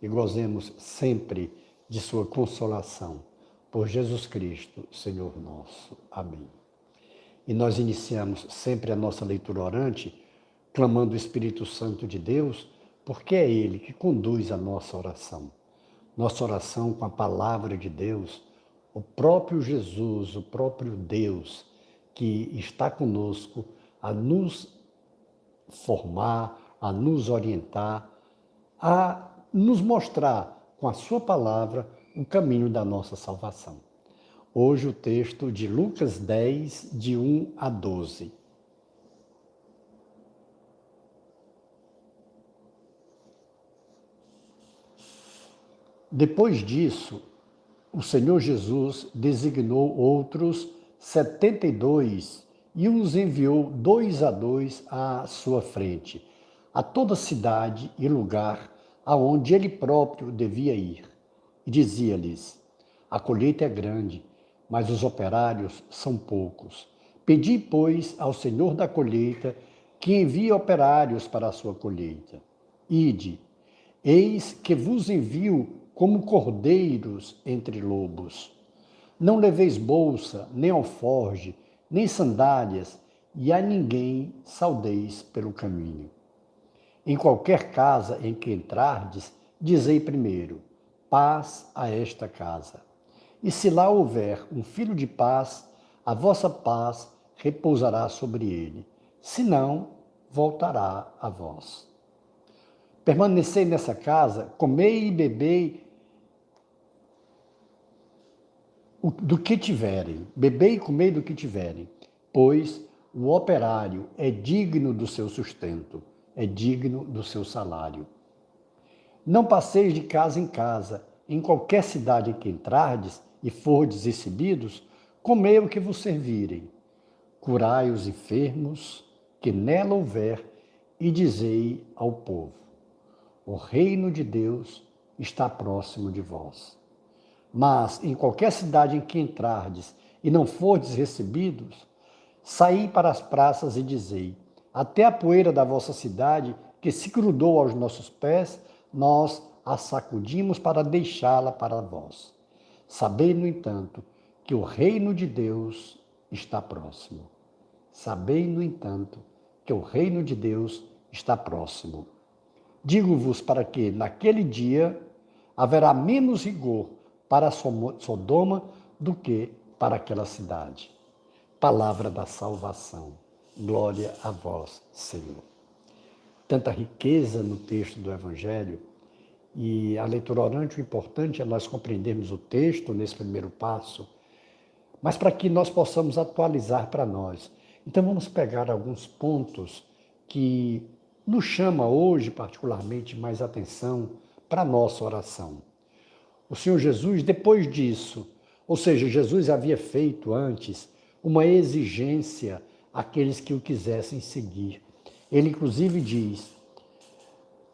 e gozemos sempre de Sua consolação. Por Jesus Cristo, Senhor nosso. Amém. E nós iniciamos sempre a nossa leitura orante, clamando o Espírito Santo de Deus, porque é Ele que conduz a nossa oração. Nossa oração com a palavra de Deus, o próprio Jesus, o próprio Deus, que está conosco a nos formar, a nos orientar, a nos mostrar com a sua palavra o caminho da nossa salvação. Hoje o texto de Lucas 10, de 1 a 12. Depois disso, o Senhor Jesus designou outros setenta e dois e os enviou dois a dois à sua frente, a toda cidade e lugar aonde ele próprio devia ir. E dizia-lhes: A colheita é grande, mas os operários são poucos. Pedi, pois, ao Senhor da colheita que envie operários para a sua colheita. Ide, eis que vos envio como cordeiros entre lobos. Não leveis bolsa, nem alforge, nem sandálias, e a ninguém saudeis pelo caminho. Em qualquer casa em que entrardes, dizei primeiro: paz a esta casa. E se lá houver um filho de paz, a vossa paz repousará sobre ele. Se não, voltará a vós. Permanecei nessa casa, comei e bebei do que tiverem, bebei e comei do que tiverem, pois o operário é digno do seu sustento é digno do seu salário. Não passeis de casa em casa, em qualquer cidade em que entrardes e fordes recebidos, comei o que vos servirem. Curai os enfermos que nela houver e dizei ao povo: O reino de Deus está próximo de vós. Mas em qualquer cidade em que entrardes e não fordes recebidos, saí para as praças e dizei: até a poeira da vossa cidade, que se grudou aos nossos pés, nós a sacudimos para deixá-la para vós. Sabei, no entanto, que o reino de Deus está próximo. Sabei, no entanto, que o reino de Deus está próximo. Digo-vos para que, naquele dia, haverá menos rigor para Sodoma do que para aquela cidade. Palavra da salvação. Glória a vós, Senhor. Tanta riqueza no texto do Evangelho e a leitura orante, o importante é nós compreendermos o texto nesse primeiro passo, mas para que nós possamos atualizar para nós. Então vamos pegar alguns pontos que nos chama hoje particularmente mais atenção para a nossa oração. O Senhor Jesus, depois disso, ou seja, Jesus havia feito antes uma exigência aqueles que o quisessem seguir. Ele, inclusive, diz: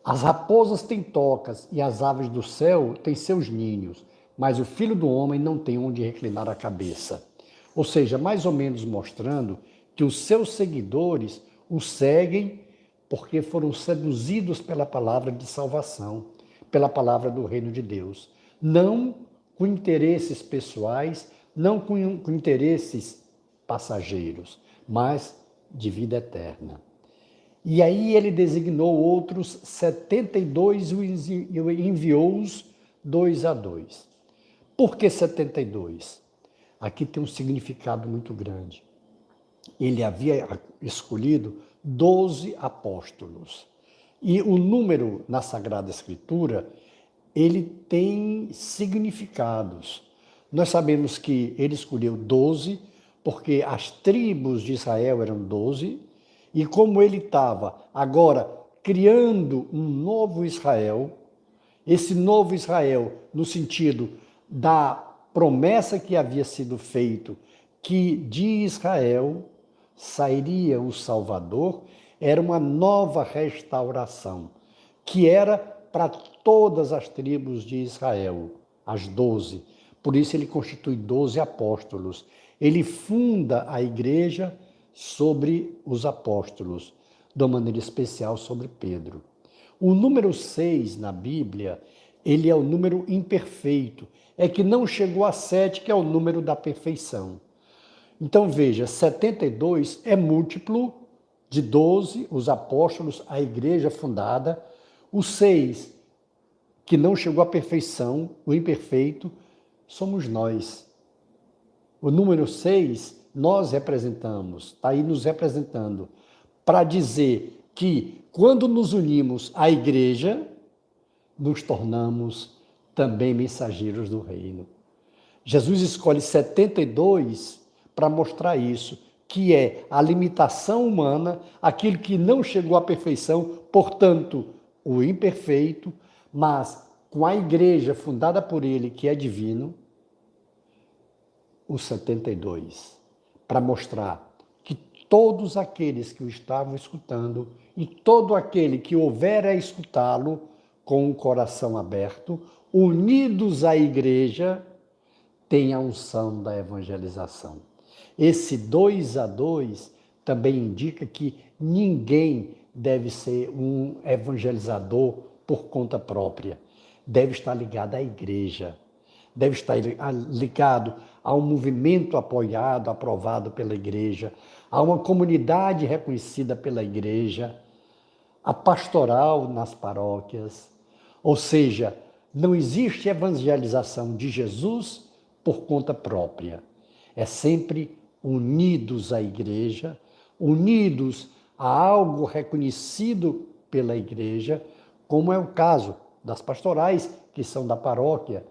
As raposas têm tocas e as aves do céu têm seus ninhos, mas o filho do homem não tem onde reclinar a cabeça. Ou seja, mais ou menos mostrando que os seus seguidores o seguem porque foram seduzidos pela palavra de salvação, pela palavra do reino de Deus. Não com interesses pessoais, não com, interesses passageiros, mas de vida eterna. E aí ele designou outros 72 e enviou-os dois a dois. Por que 72? Aqui tem um significado muito grande. Ele havia escolhido 12 apóstolos. E o número na Sagrada Escritura, ele tem significados. Nós sabemos que ele escolheu 12 porque as tribos de Israel eram doze, e como ele estava agora criando um novo Israel, esse novo Israel, no sentido da promessa que havia sido feito, que de Israel sairia o Salvador, era uma nova restauração, que era para todas as tribos de Israel, as doze. Por isso ele constitui doze apóstolos. Ele funda a igreja sobre os apóstolos, de uma maneira especial sobre Pedro. O número 6 na Bíblia, ele é o número imperfeito, é que não chegou a 7, que é o número da perfeição. Então veja, 72 é múltiplo de 12, os apóstolos, a igreja fundada, o 6, que não chegou à perfeição, o imperfeito, somos nós. O número 6, nós representamos, está aí nos representando, para dizer que quando nos unimos à igreja, nos tornamos também mensageiros do reino. Jesus escolhe 72 para mostrar isso, que é a limitação humana, aquilo que não chegou à perfeição, portanto, o imperfeito, mas com a igreja fundada por ele, que é divino, os 72, para mostrar que todos aqueles que o estavam escutando e todo aquele que houver a escutá-lo com o coração aberto, unidos à igreja, tem a unção da evangelização. Esse dois a dois também indica que ninguém deve ser um evangelizador por conta própria. Deve estar ligado à igreja, deve estar ligado a um movimento apoiado, aprovado pela igreja, a uma comunidade reconhecida pela igreja, a pastoral nas paróquias. Ou seja, não existe evangelização de Jesus por conta própria. É sempre unidos à igreja, unidos a algo reconhecido pela igreja, como é o caso das pastorais, que são da paróquia,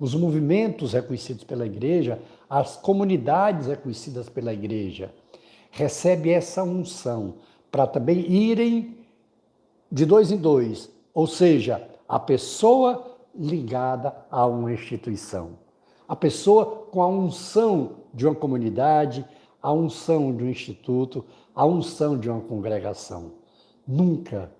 os movimentos reconhecidos pela igreja, as comunidades reconhecidas pela igreja, recebe essa unção para também irem de dois em dois, ou seja, a pessoa ligada a uma instituição. A pessoa com a unção de uma comunidade, a unção de um instituto, a unção de uma congregação. Nunca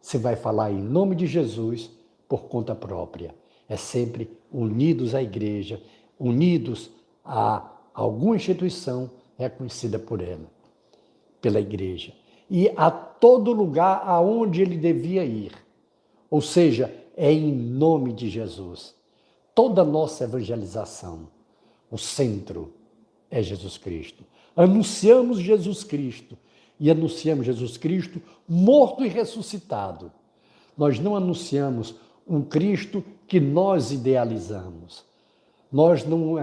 se vai falar em nome de Jesus por conta própria. É sempre unidos à igreja, unidos a alguma instituição reconhecida por ela, pela igreja. E a todo lugar aonde ele devia ir. Ou seja, é em nome de Jesus toda nossa evangelização. O centro é Jesus Cristo. Anunciamos Jesus Cristo e anunciamos Jesus Cristo morto e ressuscitado. Nós não anunciamos um Cristo que nós idealizamos. Nós não,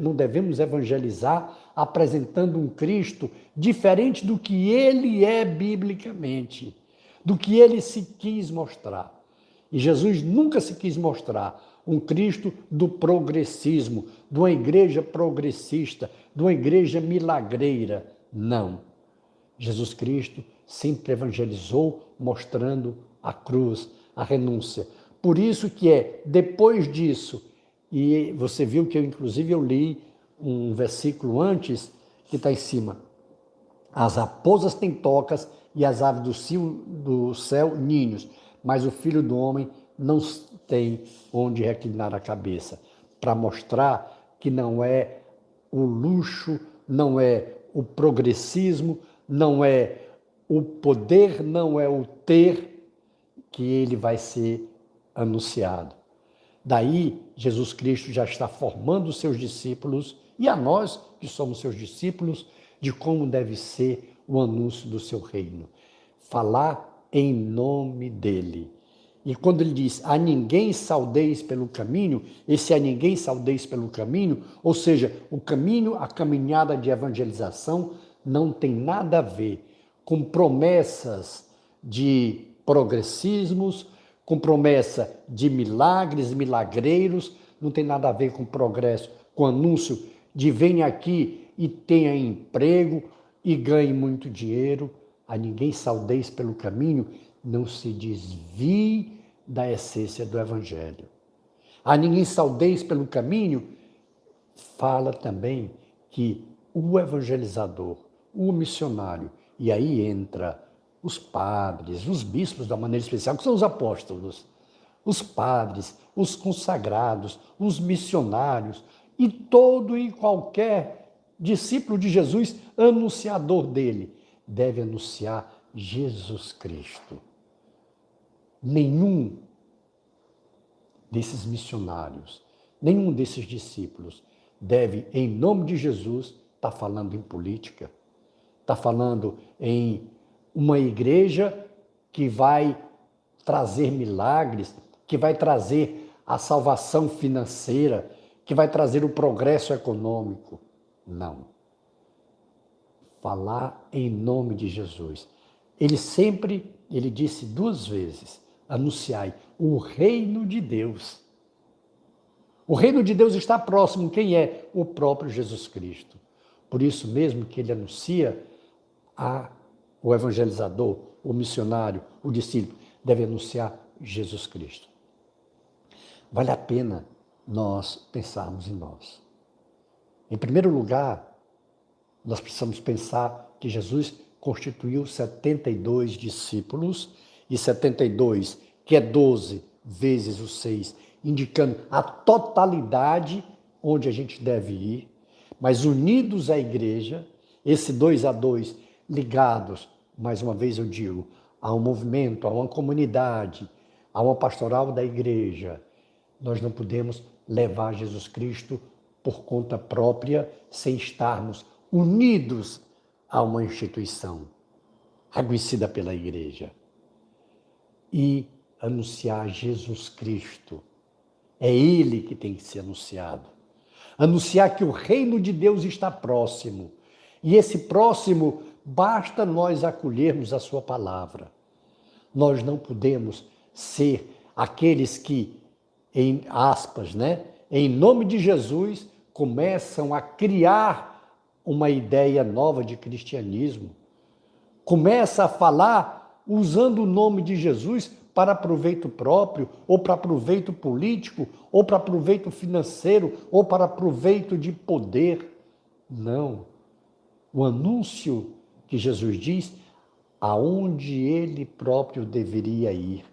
não devemos evangelizar apresentando um Cristo diferente do que ele é biblicamente, do que ele se quis mostrar. E Jesus nunca se quis mostrar um Cristo do progressismo, de uma igreja progressista, de uma igreja milagreira. Não. Jesus Cristo sempre evangelizou mostrando a cruz, a renúncia. Por isso que é depois disso, e você viu que eu inclusive eu li um versículo antes que está em cima. As raposas têm tocas e as aves do céu, do céu ninhos, mas o filho do homem não tem onde reclinar a cabeça, para mostrar que não é o luxo, não é o progressismo, não é o poder, não é o ter que ele vai ser anunciado. Daí, Jesus Cristo já está formando os seus discípulos e a nós, que somos seus discípulos, de como deve ser o anúncio do seu reino. Falar em nome dele e quando ele diz a ninguém saudeis pelo caminho, esse a ninguém saudeis pelo caminho, ou seja, o caminho, a caminhada de evangelização não tem nada a ver com promessas de progressismos, com promessa de milagres, milagreiros, não tem nada a ver com progresso, com anúncio de venha aqui e tenha emprego e ganhe muito dinheiro. A ninguém saudeis pelo caminho, não se desvie da essência do Evangelho. A ninguém saudeis pelo caminho, fala também que o evangelizador, o missionário, e aí entra os padres, os bispos da maneira especial, que são os apóstolos, os padres, os consagrados, os missionários e todo e qualquer discípulo de Jesus, anunciador dele, deve anunciar Jesus Cristo. Nenhum desses missionários, nenhum desses discípulos deve, em nome de Jesus, estar tá falando em política, está falando em uma igreja que vai trazer milagres, que vai trazer a salvação financeira, que vai trazer o progresso econômico. Não. Falar em nome de Jesus. Ele sempre, ele disse duas vezes: anunciai o reino de Deus. O reino de Deus está próximo. Quem é? O próprio Jesus Cristo. Por isso mesmo que ele anuncia a o evangelizador, o missionário, o discípulo deve anunciar Jesus Cristo. Vale a pena nós pensarmos em nós. Em primeiro lugar, nós precisamos pensar que Jesus constituiu 72 discípulos e 72, que é 12 vezes os 6, indicando a totalidade onde a gente deve ir, mas unidos à igreja, esse dois a dois ligados, mais uma vez eu digo, a um movimento, a uma comunidade, a uma pastoral da igreja. Nós não podemos levar Jesus Cristo por conta própria sem estarmos unidos a uma instituição reconhecida pela igreja. E anunciar Jesus Cristo. É Ele que tem que ser anunciado. Anunciar que o reino de Deus está próximo. E esse próximo basta nós acolhermos a Sua palavra. Nós não podemos ser aqueles que, em aspas, né, em nome de Jesus, começam a criar uma ideia nova de cristianismo. Começa a falar usando o nome de Jesus para proveito próprio, ou para proveito político, ou para proveito financeiro, ou para proveito de poder. Não. O anúncio que Jesus diz aonde ele próprio deveria ir.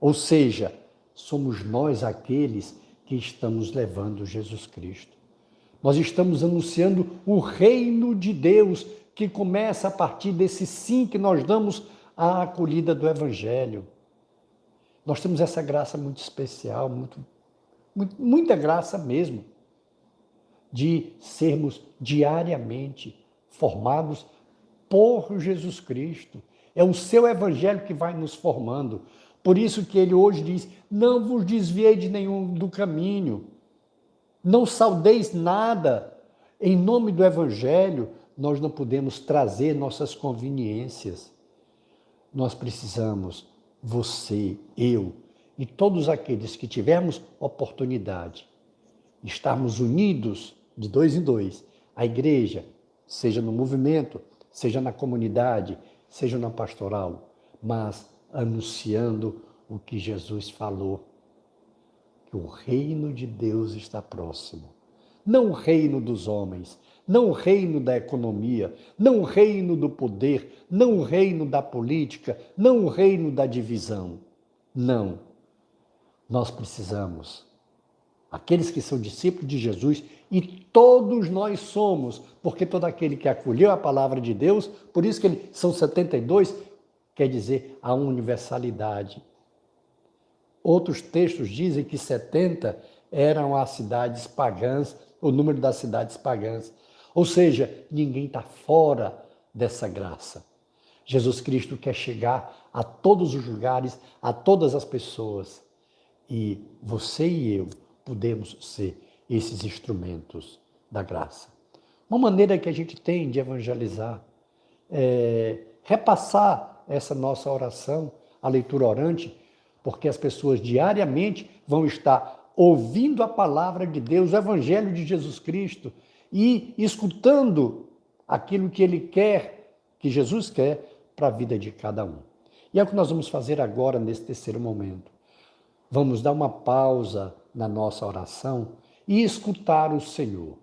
Ou seja, somos nós aqueles que estamos levando Jesus Cristo. Nós estamos anunciando o reino de Deus que começa a partir desse sim que nós damos à acolhida do Evangelho. Nós temos essa graça muito especial, muito, muito, muita graça mesmo, de sermos diariamente formados por Jesus Cristo. É o seu evangelho que vai nos formando. Por isso que ele hoje diz: não vos desviei de nenhum do caminho. Não saudeis nada. Em nome do evangelho, nós não podemos trazer nossas conveniências. Nós precisamos você, eu e todos aqueles que tivermos oportunidade, estarmos unidos de dois em dois, a igreja, seja no movimento, seja na comunidade, seja na pastoral, mas anunciando o que Jesus falou, que o reino de Deus está próximo. Não o reino dos homens, não o reino da economia, não o reino do poder, não o reino da política, não o reino da divisão. Não. Nós precisamos, aqueles que são discípulos de Jesus, e todos nós somos, porque todo aquele que acolheu a palavra de Deus, por isso que ele, são 72, quer dizer a universalidade. Outros textos dizem que 70 eram as cidades pagãs, o número das cidades pagãs. Ou seja, ninguém está fora dessa graça. Jesus Cristo quer chegar a todos os lugares, a todas as pessoas. E você e eu podemos ser esses instrumentos da graça. Uma maneira que a gente tem de evangelizar é repassar essa nossa oração, a leitura orante, porque as pessoas diariamente vão estar ouvindo a palavra de Deus, o evangelho de Jesus Cristo, e escutando aquilo que ele quer, que Jesus quer para a vida de cada um. E é o que nós vamos fazer agora nesse terceiro momento. vamos dar uma pausa na nossa oração e escutar o Senhor.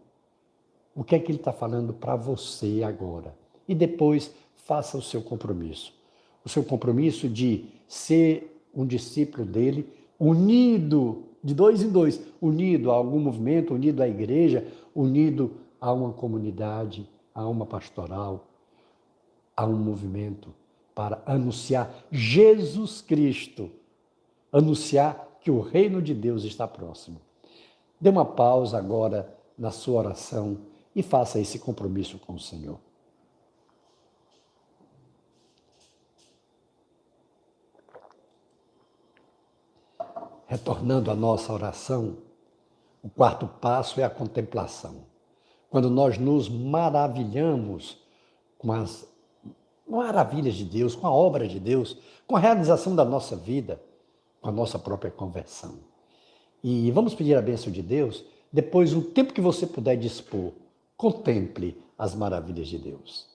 O que é que Ele está falando para você agora? E depois faça o seu compromisso. O seu compromisso de ser um discípulo dele, unido, de dois em dois, unido a algum movimento, unido à igreja, unido a uma comunidade, a uma pastoral, a um movimento para anunciar Jesus Cristo, anunciar que o reino de Deus está próximo. Dê uma pausa agora na sua oração e faça esse compromisso com o Senhor. Retornando à nossa oração, o quarto passo é a contemplação. Quando nós nos maravilhamos com as maravilhas de Deus, com a obra de Deus, com a realização da nossa vida, com a nossa própria conversão. E vamos pedir a bênção de Deus, depois, o tempo que você puder dispor, contemple as maravilhas de Deus.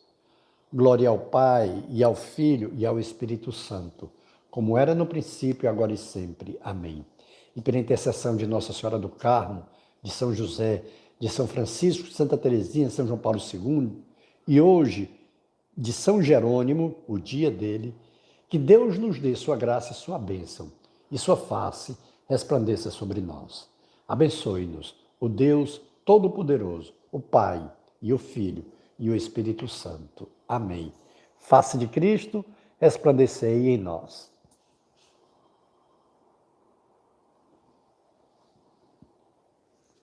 Glória ao Pai, e ao Filho, e ao Espírito Santo como era no princípio, agora e sempre. Amém. E pela intercessão de Nossa Senhora do Carmo, de São José, de São Francisco, Santa Teresinha, São João Paulo II, e hoje de São Jerônimo, o dia dele, que Deus nos dê sua graça e sua bênção, e sua face resplandeça sobre nós. Abençoe-nos, o Deus Todo-Poderoso, o Pai e o Filho e o Espírito Santo. Amém. Face de Cristo, resplandecei em nós.